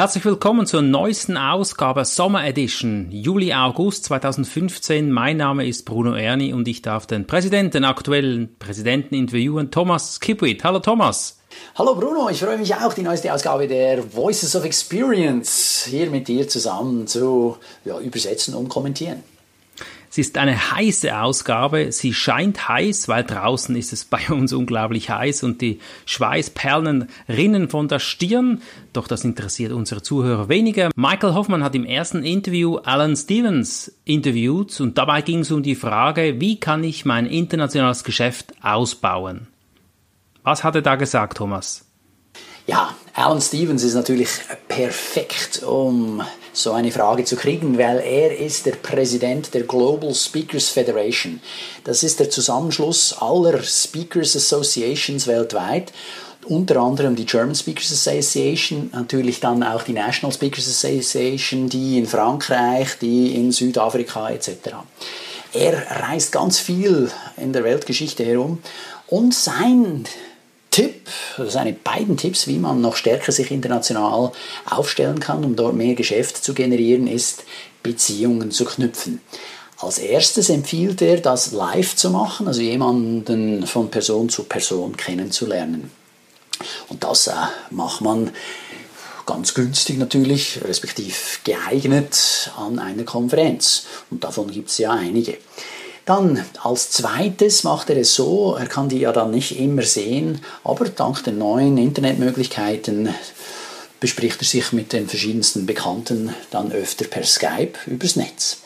Herzlich willkommen zur neuesten Ausgabe Sommer Edition, Juli-August 2015. Mein Name ist Bruno Erni und ich darf den Präsidenten, den aktuellen Präsidenten interviewen, Thomas Kipwit. Hallo Thomas. Hallo Bruno, ich freue mich auch, die neueste Ausgabe der Voices of Experience hier mit dir zusammen zu ja, übersetzen und kommentieren. Es ist eine heiße Ausgabe. Sie scheint heiß, weil draußen ist es bei uns unglaublich heiß und die Schweißperlen rinnen von der Stirn. Doch das interessiert unsere Zuhörer weniger. Michael Hoffmann hat im ersten Interview Alan Stevens interviewt und dabei ging es um die Frage, wie kann ich mein internationales Geschäft ausbauen? Was hat er da gesagt, Thomas? Ja, Alan Stevens ist natürlich perfekt, um so eine Frage zu kriegen, weil er ist der Präsident der Global Speakers Federation. Das ist der Zusammenschluss aller Speakers Associations weltweit unter anderem die German Speakers Association, natürlich dann auch die National Speakers Association, die in Frankreich, die in Südafrika etc. Er reist ganz viel in der Weltgeschichte herum und sein Tipp, also seine beiden Tipps, wie man noch stärker sich international aufstellen kann, um dort mehr Geschäft zu generieren, ist Beziehungen zu knüpfen. Als erstes empfiehlt er, das live zu machen, also jemanden von Person zu Person kennenzulernen. Und das äh, macht man ganz günstig natürlich, respektiv geeignet an einer Konferenz. Und davon gibt es ja einige. Dann als zweites macht er es so, er kann die ja dann nicht immer sehen, aber dank den neuen Internetmöglichkeiten bespricht er sich mit den verschiedensten Bekannten dann öfter per Skype übers Netz.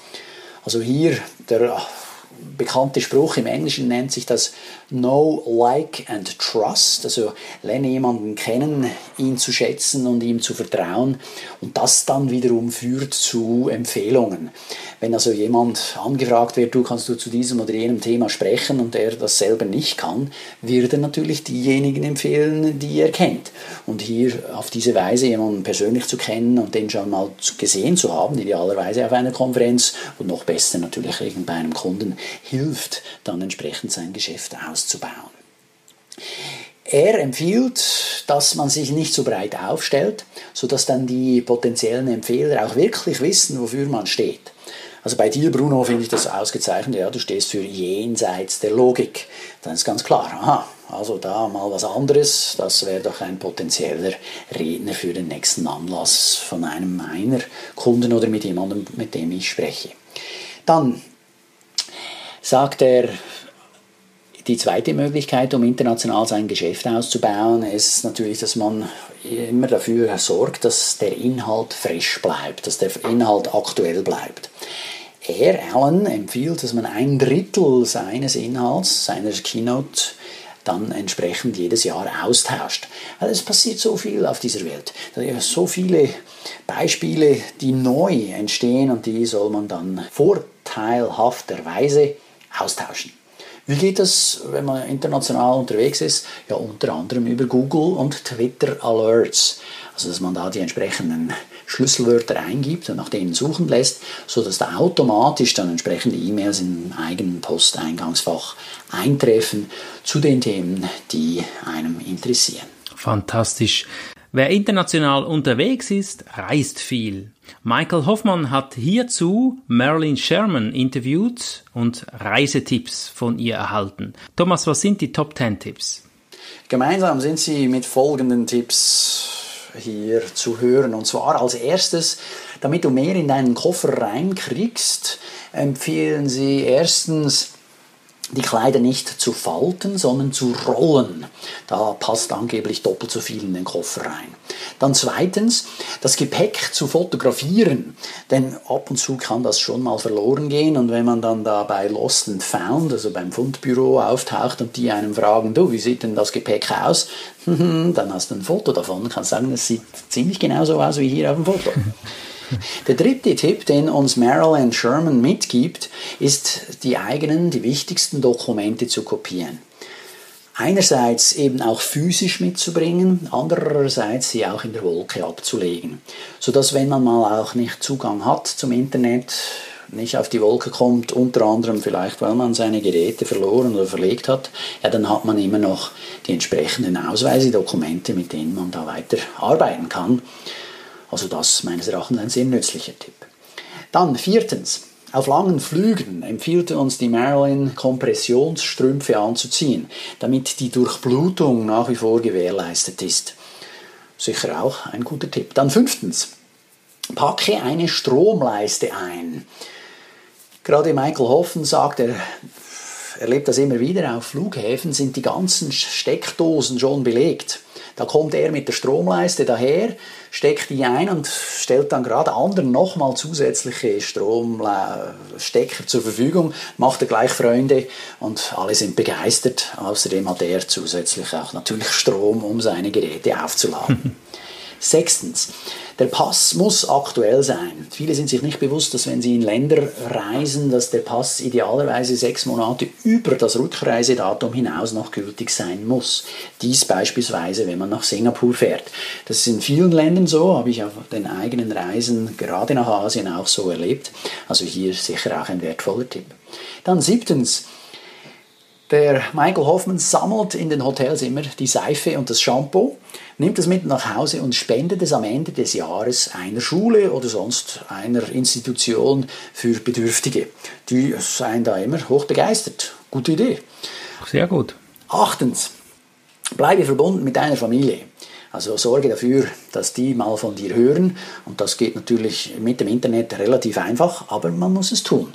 Also hier der bekannte Spruch im Englischen nennt sich das Know, Like and Trust. Also lerne jemanden kennen, ihn zu schätzen und ihm zu vertrauen. Und das dann wiederum führt zu Empfehlungen. Wenn also jemand angefragt wird, du kannst du zu diesem oder jenem Thema sprechen und er das selber nicht kann, wird er natürlich diejenigen empfehlen, die er kennt. Und hier auf diese Weise jemanden persönlich zu kennen und den schon mal gesehen zu haben, idealerweise auf einer Konferenz und noch besser natürlich bei einem Kunden, hilft dann entsprechend sein Geschäft auszubauen. Er empfiehlt, dass man sich nicht so breit aufstellt, sodass dann die potenziellen Empfehler auch wirklich wissen, wofür man steht. Also bei dir, Bruno, finde ich das ausgezeichnet. Ja, du stehst für jenseits der Logik. Dann ist ganz klar, aha, also da mal was anderes. Das wäre doch ein potenzieller Redner für den nächsten Anlass von einem meiner Kunden oder mit jemandem, mit dem ich spreche. Dann sagt er, die zweite Möglichkeit, um international sein Geschäft auszubauen, ist natürlich, dass man immer dafür sorgt, dass der Inhalt frisch bleibt, dass der Inhalt aktuell bleibt. Er, Alan, empfiehlt, dass man ein Drittel seines Inhalts, seiner Keynote, dann entsprechend jedes Jahr austauscht. Weil es passiert so viel auf dieser Welt. So viele Beispiele, die neu entstehen und die soll man dann vorteilhafterweise austauschen. Wie geht das, wenn man international unterwegs ist? Ja, unter anderem über Google und Twitter Alerts. Also, dass man da die entsprechenden Schlüsselwörter eingibt und nach denen suchen lässt, sodass da automatisch dann entsprechende E-Mails im eigenen Posteingangsfach eintreffen zu den Themen, die einem interessieren. Fantastisch. Wer international unterwegs ist, reist viel. Michael Hoffmann hat hierzu Marilyn Sherman interviewt und Reisetipps von ihr erhalten. Thomas, was sind die Top 10 Tipps? Gemeinsam sind sie mit folgenden Tipps hier zu hören. Und zwar als erstes, damit du mehr in deinen Koffer reinkriegst, empfehlen sie erstens, die Kleider nicht zu falten, sondern zu rollen. Da passt angeblich doppelt so viel in den Koffer rein. Dann zweitens, das Gepäck zu fotografieren, denn ab und zu kann das schon mal verloren gehen und wenn man dann da bei Lost and Found, also beim Fundbüro auftaucht und die einem fragen, du, wie sieht denn das Gepäck aus? dann hast du ein Foto davon und kannst sagen, es sieht ziemlich genauso aus wie hier auf dem Foto. Der dritte Tipp, den uns Marilyn Sherman mitgibt, ist, die eigenen, die wichtigsten Dokumente zu kopieren. Einerseits eben auch physisch mitzubringen, andererseits sie auch in der Wolke abzulegen, sodass wenn man mal auch nicht Zugang hat zum Internet, nicht auf die Wolke kommt, unter anderem vielleicht, weil man seine Geräte verloren oder verlegt hat, ja, dann hat man immer noch die entsprechenden Ausweise, Dokumente, mit denen man da weiter arbeiten kann. Also das meines Erachtens ein sehr nützlicher Tipp. Dann viertens, auf langen Flügen empfiehlt uns die Marilyn Kompressionsstrümpfe anzuziehen, damit die Durchblutung nach wie vor gewährleistet ist. Sicher auch ein guter Tipp. Dann fünftens, packe eine Stromleiste ein. Gerade Michael Hoffen sagt, er erlebt das immer wieder, auf Flughäfen sind die ganzen Steckdosen schon belegt. Da kommt er mit der Stromleiste daher, steckt die ein und stellt dann gerade anderen nochmal zusätzliche Stromstecker zur Verfügung, macht er gleich Freunde und alle sind begeistert. Außerdem hat er zusätzlich auch natürlich Strom, um seine Geräte aufzuladen. Sechstens, der Pass muss aktuell sein. Viele sind sich nicht bewusst, dass wenn sie in Länder reisen, dass der Pass idealerweise sechs Monate über das Rückreisedatum hinaus noch gültig sein muss. Dies beispielsweise, wenn man nach Singapur fährt. Das ist in vielen Ländern so, habe ich auf den eigenen Reisen gerade nach Asien auch so erlebt. Also hier sicher auch ein wertvoller Tipp. Dann siebtens, der Michael Hoffman sammelt in den Hotels immer die Seife und das Shampoo, nimmt es mit nach Hause und spendet es am Ende des Jahres einer Schule oder sonst einer Institution für Bedürftige. Die seien da immer hoch begeistert. Gute Idee. Sehr gut. Achtens, bleibe verbunden mit deiner Familie. Also sorge dafür, dass die mal von dir hören. Und das geht natürlich mit dem Internet relativ einfach, aber man muss es tun.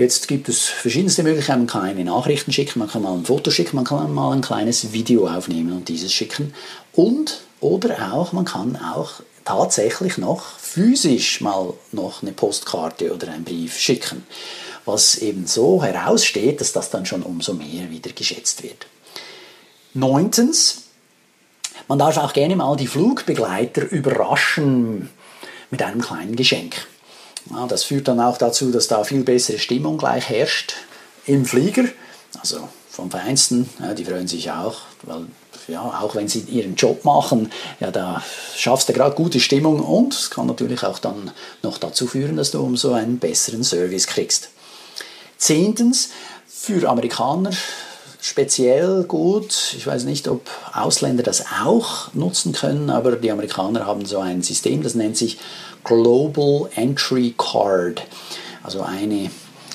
Jetzt gibt es verschiedenste Möglichkeiten. Man kann eine Nachrichten schicken, man kann mal ein Foto schicken, man kann mal ein kleines Video aufnehmen und dieses schicken. Und, oder auch, man kann auch tatsächlich noch physisch mal noch eine Postkarte oder einen Brief schicken. Was eben so heraussteht, dass das dann schon umso mehr wieder geschätzt wird. Neuntens, man darf auch gerne mal die Flugbegleiter überraschen mit einem kleinen Geschenk. Ja, das führt dann auch dazu, dass da viel bessere Stimmung gleich herrscht im Flieger. Also vom Feinsten, ja, die freuen sich auch, weil ja, auch wenn sie ihren Job machen, ja, da schaffst du gerade gute Stimmung und es kann natürlich auch dann noch dazu führen, dass du umso einen besseren Service kriegst. Zehntens, für Amerikaner speziell gut. Ich weiß nicht, ob Ausländer das auch nutzen können, aber die Amerikaner haben so ein System, das nennt sich Global Entry Card, also eine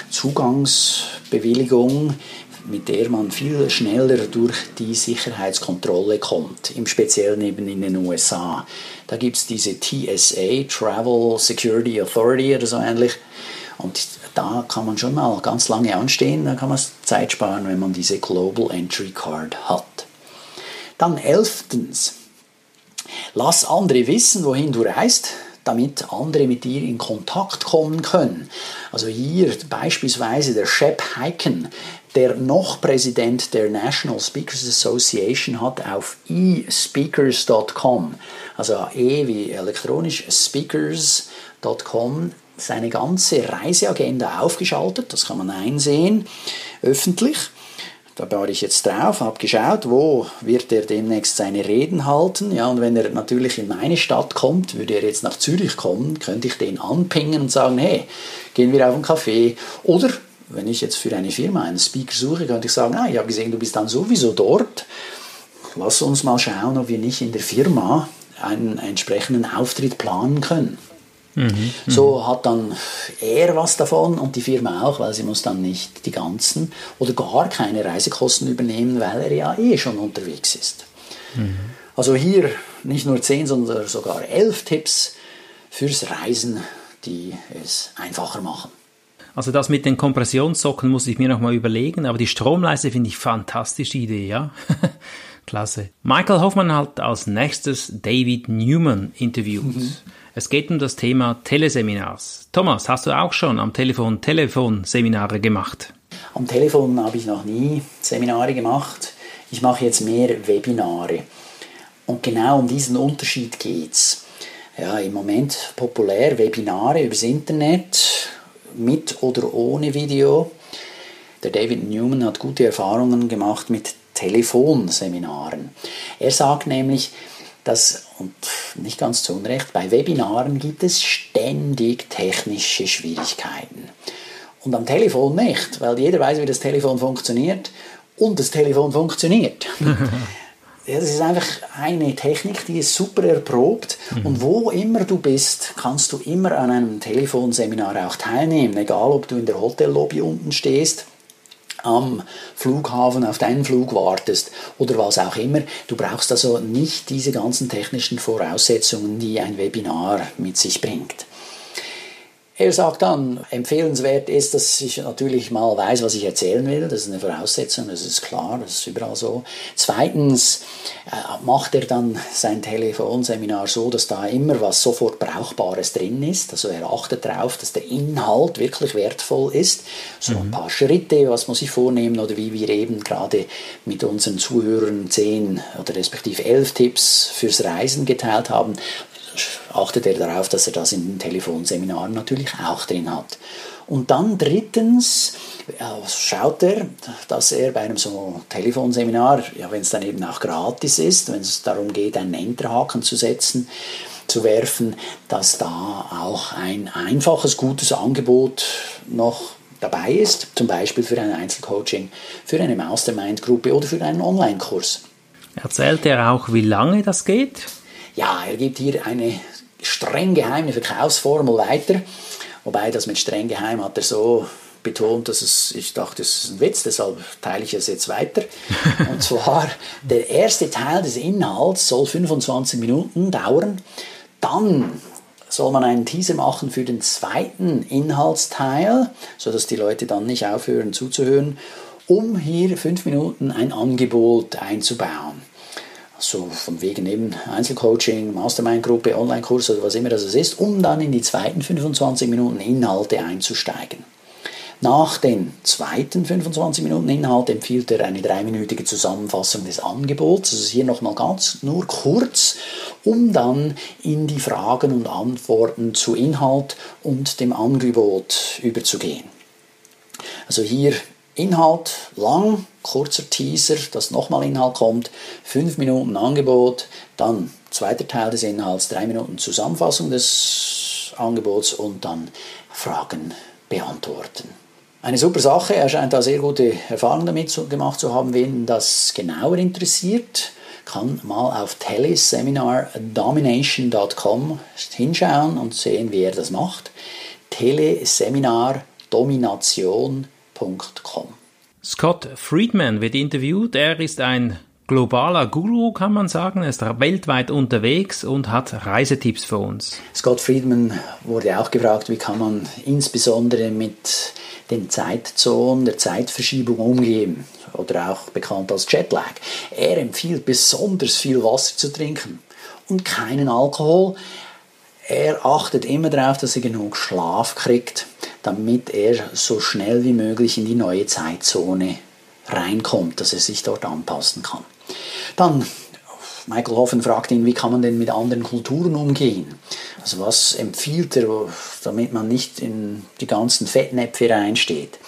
Zugangsbewilligung, mit der man viel schneller durch die Sicherheitskontrolle kommt, im Speziellen eben in den USA. Da gibt es diese TSA, Travel Security Authority oder so ähnlich. Und da kann man schon mal ganz lange anstehen, da kann man Zeit sparen, wenn man diese Global Entry Card hat. Dann elftens, lass andere wissen, wohin du reist damit andere mit dir in Kontakt kommen können. Also hier beispielsweise der Shep Heiken, der noch Präsident der National Speakers Association hat auf espeakers.com, also e wie elektronisch speakers.com, seine ganze Reiseagenda aufgeschaltet, das kann man einsehen, öffentlich. Da war ich jetzt drauf, habe geschaut, wo wird er demnächst seine Reden halten. Ja, und wenn er natürlich in meine Stadt kommt, würde er jetzt nach Zürich kommen, könnte ich den anpingen und sagen, hey, gehen wir auf einen Café. Oder wenn ich jetzt für eine Firma einen Speaker suche, könnte ich sagen, ah, ich habe gesehen, du bist dann sowieso dort. Lass uns mal schauen, ob wir nicht in der Firma einen entsprechenden Auftritt planen können. Mhm, so hat dann er was davon und die Firma auch, weil sie muss dann nicht die ganzen oder gar keine Reisekosten übernehmen, weil er ja eh schon unterwegs ist. Mhm. Also hier nicht nur zehn, sondern sogar elf Tipps fürs Reisen, die es einfacher machen. Also das mit den Kompressionssocken muss ich mir nochmal überlegen, aber die Stromleiste finde ich fantastische Idee, ja. Klasse. Michael Hoffmann hat als nächstes David Newman interviewt. Mhm. Es geht um das Thema Teleseminars. Thomas, hast du auch schon am Telefon Telefonseminare gemacht? Am Telefon habe ich noch nie Seminare gemacht. Ich mache jetzt mehr Webinare. Und genau um diesen Unterschied geht es. Ja, im Moment populär Webinare übers Internet, mit oder ohne Video. Der David Newman hat gute Erfahrungen gemacht mit Telefonseminaren. Er sagt nämlich, dass, und nicht ganz zu Unrecht, bei Webinaren gibt es ständig technische Schwierigkeiten. und am Telefon nicht, weil jeder weiß, wie das Telefon funktioniert und das Telefon funktioniert. ja, das ist einfach eine Technik, die ist super erprobt mhm. und wo immer du bist, kannst du immer an einem Telefonseminar auch teilnehmen, egal ob du in der Hotellobby unten stehst am Flughafen auf deinen Flug wartest oder was auch immer. Du brauchst also nicht diese ganzen technischen Voraussetzungen, die ein Webinar mit sich bringt. Er sagt dann, empfehlenswert ist, dass ich natürlich mal weiß, was ich erzählen will. Das ist eine Voraussetzung, das ist klar, das ist überall so. Zweitens äh, macht er dann sein Telefonseminar so, dass da immer was sofort Brauchbares drin ist. Also er achtet darauf, dass der Inhalt wirklich wertvoll ist. So mhm. ein paar Schritte, was muss ich vornehmen oder wie wir eben gerade mit unseren Zuhörern zehn oder respektive elf Tipps fürs Reisen geteilt haben achtet er darauf, dass er das in den Telefonseminaren natürlich auch drin hat. Und dann drittens schaut er, dass er bei einem so Telefonseminar, ja, wenn es dann eben auch gratis ist, wenn es darum geht, einen Enterhaken zu setzen, zu werfen, dass da auch ein einfaches, gutes Angebot noch dabei ist, zum Beispiel für ein Einzelcoaching, für eine Mastermind-Gruppe oder für einen Online-Kurs. Erzählt er auch, wie lange das geht? Ja, er gibt hier eine streng geheime Verkaufsformel weiter. Wobei das mit streng geheim hat er so betont, dass es, ich dachte, das ist ein Witz, deshalb teile ich es jetzt weiter. Und zwar, der erste Teil des Inhalts soll 25 Minuten dauern. Dann soll man einen Teaser machen für den zweiten Inhaltsteil, sodass die Leute dann nicht aufhören zuzuhören, um hier fünf Minuten ein Angebot einzubauen so von wegen eben Einzelcoaching, Mastermind-Gruppe, Online-Kurs oder was immer das ist, um dann in die zweiten 25 Minuten Inhalte einzusteigen. Nach den zweiten 25 Minuten Inhalt empfiehlt er eine dreiminütige Zusammenfassung des Angebots. Das ist hier nochmal ganz nur kurz, um dann in die Fragen und Antworten zu Inhalt und dem Angebot überzugehen. Also hier Inhalt lang, kurzer Teaser, dass nochmal Inhalt kommt, 5 Minuten Angebot, dann zweiter Teil des Inhalts, 3 Minuten Zusammenfassung des Angebots und dann Fragen beantworten. Eine super Sache, er scheint da sehr gute Erfahrungen damit gemacht zu haben. Wen das genauer interessiert, kann mal auf teleseminardomination.com hinschauen und sehen, wie er das macht. Teleseminardomination.com Scott Friedman wird interviewt. Er ist ein globaler Guru, kann man sagen. Er ist weltweit unterwegs und hat Reisetipps für uns. Scott Friedman wurde auch gefragt, wie kann man insbesondere mit den Zeitzonen, der Zeitverschiebung umgehen oder auch bekannt als Jetlag. Er empfiehlt besonders viel Wasser zu trinken und keinen Alkohol. Er achtet immer darauf, dass er genug Schlaf kriegt damit er so schnell wie möglich in die neue Zeitzone reinkommt, dass er sich dort anpassen kann. Dann Michael Hoffen fragt ihn, wie kann man denn mit anderen Kulturen umgehen? Also was empfiehlt er, damit man nicht in die ganzen Fettnäpfe reinsteht?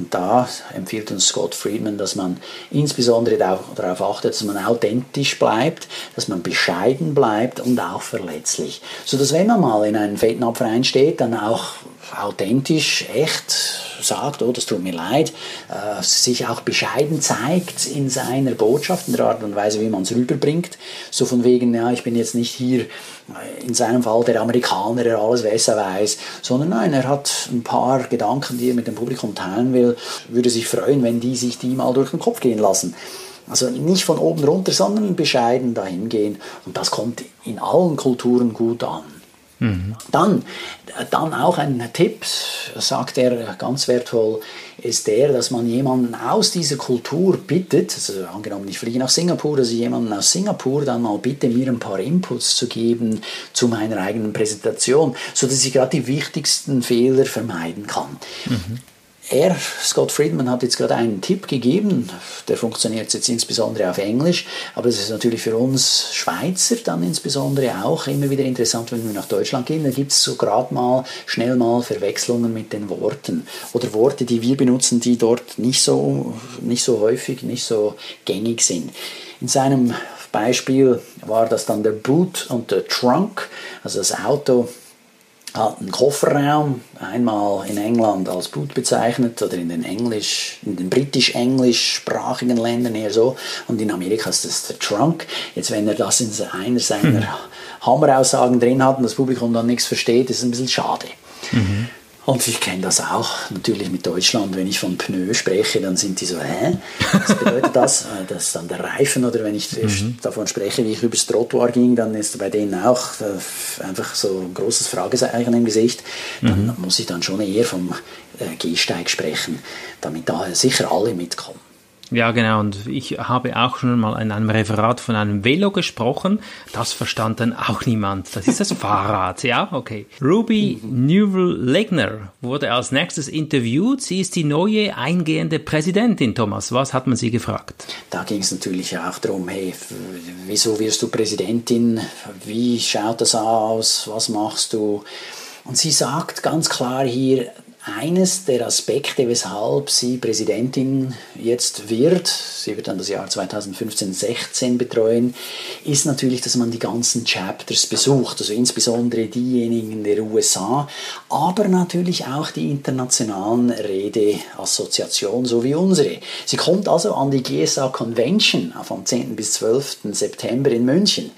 Und da empfiehlt uns Scott Friedman, dass man insbesondere darauf achtet, dass man authentisch bleibt, dass man bescheiden bleibt und auch verletzlich. So dass wenn man mal in einen Fettnapf reinsteht, dann auch authentisch, echt sagt, oh, das tut mir leid, äh, sich auch bescheiden zeigt in seiner Botschaft, in der Art und Weise, wie man es rüberbringt. So von wegen, ja, ich bin jetzt nicht hier äh, in seinem Fall der Amerikaner, der alles besser weiß, sondern nein, er hat ein paar Gedanken, die er mit dem Publikum teilen will, würde sich freuen, wenn die sich die mal durch den Kopf gehen lassen. Also nicht von oben runter, sondern bescheiden dahin gehen. Und das kommt in allen Kulturen gut an. Dann, dann auch ein Tipp, sagt er ganz wertvoll, ist der, dass man jemanden aus dieser Kultur bittet, also angenommen, ich fliege nach Singapur, dass ich jemanden aus Singapur dann mal bitte, mir ein paar Inputs zu geben zu meiner eigenen Präsentation, sodass ich gerade die wichtigsten Fehler vermeiden kann. Mhm. Er, Scott Friedman, hat jetzt gerade einen Tipp gegeben, der funktioniert jetzt insbesondere auf Englisch, aber es ist natürlich für uns Schweizer dann insbesondere auch immer wieder interessant, wenn wir nach Deutschland gehen. Da gibt es so gerade mal, schnell mal Verwechslungen mit den Worten oder Worte, die wir benutzen, die dort nicht so, nicht so häufig, nicht so gängig sind. In seinem Beispiel war das dann der Boot und der Trunk, also das Auto hat einen Kofferraum, einmal in England als Boot bezeichnet oder in den Englisch, in den britisch-englischsprachigen Ländern eher so und in Amerika ist das der Trunk. Jetzt wenn er das in einer seiner Hammeraussagen drin hat und das Publikum dann nichts versteht, ist es ein bisschen schade. Mhm. Und ich kenne das auch natürlich mit Deutschland. Wenn ich von Pneu spreche, dann sind die so, hä? Was bedeutet das? Äh, das ist dann der Reifen. Oder wenn ich mhm. davon spreche, wie ich übers Trottoir ging, dann ist bei denen auch äh, einfach so ein großes Fragezeichen im Gesicht. Dann mhm. muss ich dann schon eher vom äh, Gehsteig sprechen, damit da sicher alle mitkommen. Ja, genau. Und ich habe auch schon mal in einem Referat von einem Velo gesprochen. Das verstand dann auch niemand. Das ist das Fahrrad. Ja, okay. Ruby Newell-Legner wurde als nächstes interviewt. Sie ist die neue eingehende Präsidentin, Thomas. Was hat man sie gefragt? Da ging es natürlich auch darum, hey, wieso wirst du Präsidentin? Wie schaut das aus? Was machst du? Und sie sagt ganz klar hier, eines der Aspekte, weshalb sie Präsidentin jetzt wird, sie wird dann das Jahr 2015-16 betreuen, ist natürlich, dass man die ganzen Chapters besucht, also insbesondere diejenigen der USA, aber natürlich auch die internationalen Redeassoziationen, so wie unsere. Sie kommt also an die GSA Convention vom 10. bis 12. September in München.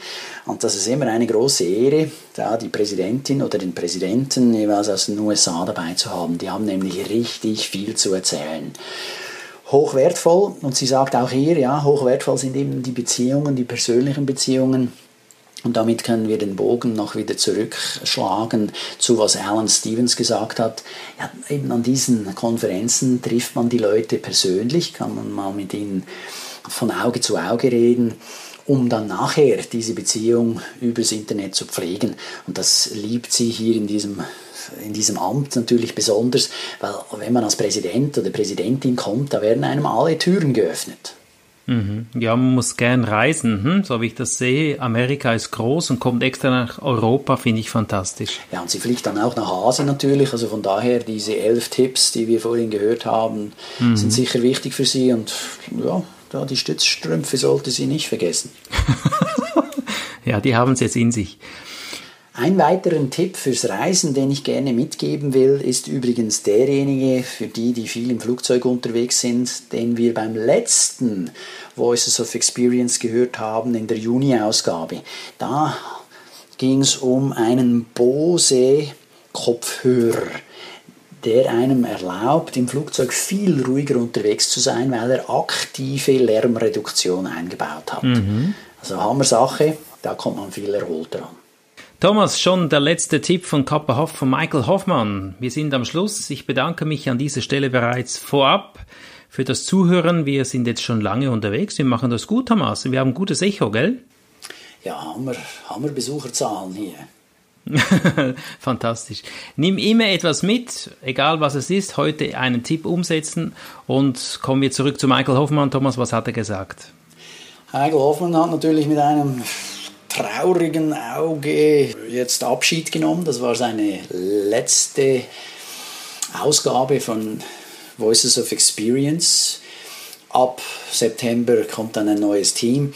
Und das ist immer eine große Ehre, da die Präsidentin oder den Präsidenten jeweils aus den USA dabei zu haben. Die haben nämlich richtig viel zu erzählen. Hochwertvoll, und sie sagt auch hier, ja, hochwertvoll sind eben die Beziehungen, die persönlichen Beziehungen. Und damit können wir den Bogen noch wieder zurückschlagen zu was Alan Stevens gesagt hat. Ja, eben an diesen Konferenzen trifft man die Leute persönlich, kann man mal mit ihnen von Auge zu Auge reden um dann nachher diese Beziehung übers Internet zu pflegen. Und das liebt sie hier in diesem, in diesem Amt natürlich besonders, weil wenn man als Präsident oder Präsidentin kommt, da werden einem alle Türen geöffnet. Mhm. Ja, man muss gern reisen, hm? so wie ich das sehe. Amerika ist groß und kommt extra nach Europa, finde ich fantastisch. Ja, und sie fliegt dann auch nach Asien natürlich. Also von daher, diese elf Tipps, die wir vorhin gehört haben, mhm. sind sicher wichtig für sie. Und ja, da die Stützstrümpfe sollte sie nicht vergessen. ja, die haben es jetzt in sich. Ein weiterer Tipp fürs Reisen, den ich gerne mitgeben will, ist übrigens derjenige für die, die viel im Flugzeug unterwegs sind, den wir beim letzten Voices of Experience gehört haben in der Juni-Ausgabe. Da ging es um einen Bose Kopfhörer der einem erlaubt, im Flugzeug viel ruhiger unterwegs zu sein, weil er aktive Lärmreduktion eingebaut hat. Mhm. Also Hammer-Sache, da kommt man viel erholter an. Thomas, schon der letzte Tipp von Kappa Hoff von Michael Hoffmann. Wir sind am Schluss. Ich bedanke mich an dieser Stelle bereits vorab für das Zuhören. Wir sind jetzt schon lange unterwegs. Wir machen das gut, Thomas. Wir haben gutes Echo, gell? Ja, haben wir, haben wir Besucherzahlen hier. Fantastisch. Nimm immer etwas mit, egal was es ist. Heute einen Tipp umsetzen und kommen wir zurück zu Michael Hoffmann. Thomas, was hat er gesagt? Michael Hoffmann hat natürlich mit einem traurigen Auge jetzt Abschied genommen. Das war seine letzte Ausgabe von Voices of Experience. Ab September kommt dann ein neues Team.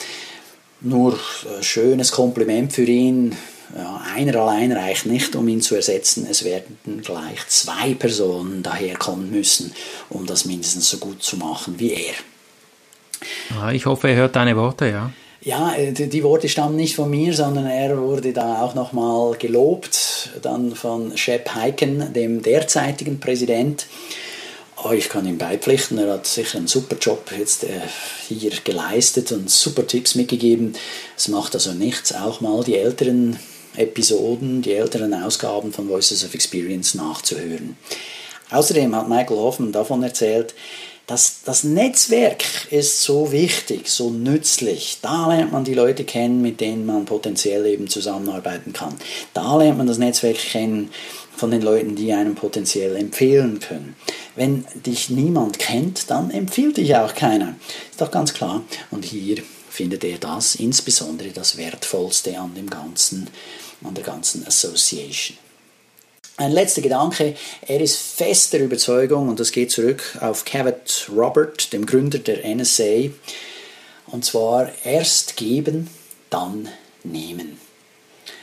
Nur ein äh, schönes Kompliment für ihn ja, einer allein reicht nicht, um ihn zu ersetzen. Es werden gleich zwei Personen daherkommen müssen, um das mindestens so gut zu machen wie er. Ja, ich hoffe, er hört deine Worte, ja. Ja, äh, die Worte stammen nicht von mir, sondern er wurde da auch nochmal gelobt, dann von Shep Heiken, dem derzeitigen Präsident. Oh, ich kann ihm beipflichten, er hat sicher einen super Job jetzt äh, hier geleistet und super Tipps mitgegeben. Es macht also nichts, auch mal die älteren Episoden, die älteren Ausgaben von Voices of Experience nachzuhören. Außerdem hat Michael Hoffman davon erzählt, dass das Netzwerk ist so wichtig, so nützlich. Da lernt man die Leute kennen, mit denen man potenziell eben zusammenarbeiten kann. Da lernt man das Netzwerk kennen von den Leuten, die einem potenziell empfehlen können. Wenn dich niemand kennt, dann empfiehlt dich auch keiner. Ist doch ganz klar. Und hier findet er das insbesondere das Wertvollste an dem Ganzen an der ganzen Association. Ein letzter Gedanke, er ist fester Überzeugung, und das geht zurück auf Cavett Robert, dem Gründer der NSA, und zwar erst geben, dann nehmen.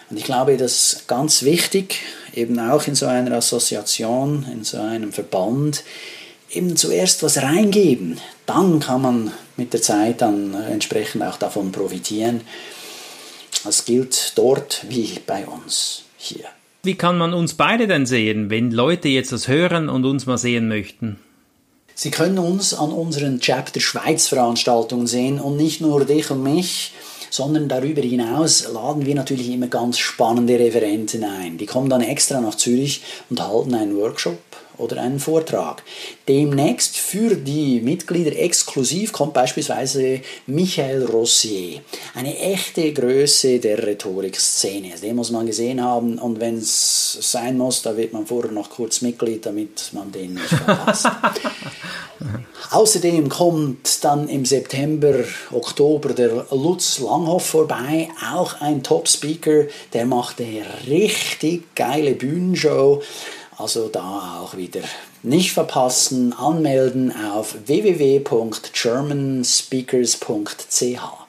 Und ich glaube, das ist ganz wichtig, eben auch in so einer Assoziation, in so einem Verband, eben zuerst was reingeben. Dann kann man mit der Zeit dann entsprechend auch davon profitieren. Das gilt dort wie bei uns hier. Wie kann man uns beide denn sehen, wenn Leute jetzt das hören und uns mal sehen möchten? Sie können uns an unseren Chapter Schweiz Veranstaltungen sehen und nicht nur dich und mich, sondern darüber hinaus laden wir natürlich immer ganz spannende Referenten ein. Die kommen dann extra nach Zürich und halten einen Workshop oder einen Vortrag. Demnächst für die Mitglieder exklusiv kommt beispielsweise Michael Rossier, eine echte Größe der Rhetorikszene. Also den muss man gesehen haben und wenn es sein muss, da wird man vorher noch kurz Mitglied, damit man den nicht verpasst. Außerdem kommt dann im September, Oktober der Lutz Langhoff vorbei, auch ein Top-Speaker, der macht eine richtig geile Bühnenshow. Also da auch wieder nicht verpassen, anmelden auf www.germanspeakers.ch.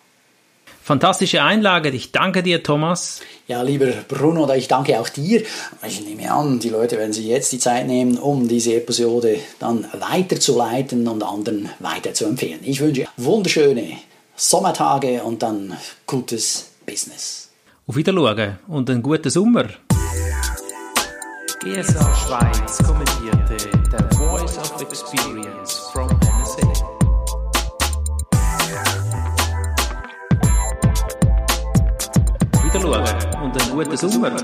Fantastische Einlage. Ich danke dir, Thomas. Ja, lieber Bruno, ich danke auch dir. Ich nehme an, die Leute werden sich jetzt die Zeit nehmen, um diese Episode dann weiterzuleiten und anderen weiterzuempfehlen. Ich wünsche wunderschöne Sommertage und dann gutes Business. Auf Wiedersehen und einen guten Sommer. GSA Schweiz kommentierte The Voice of Experience from NSA. Wiederschauen und einen guten Sommer.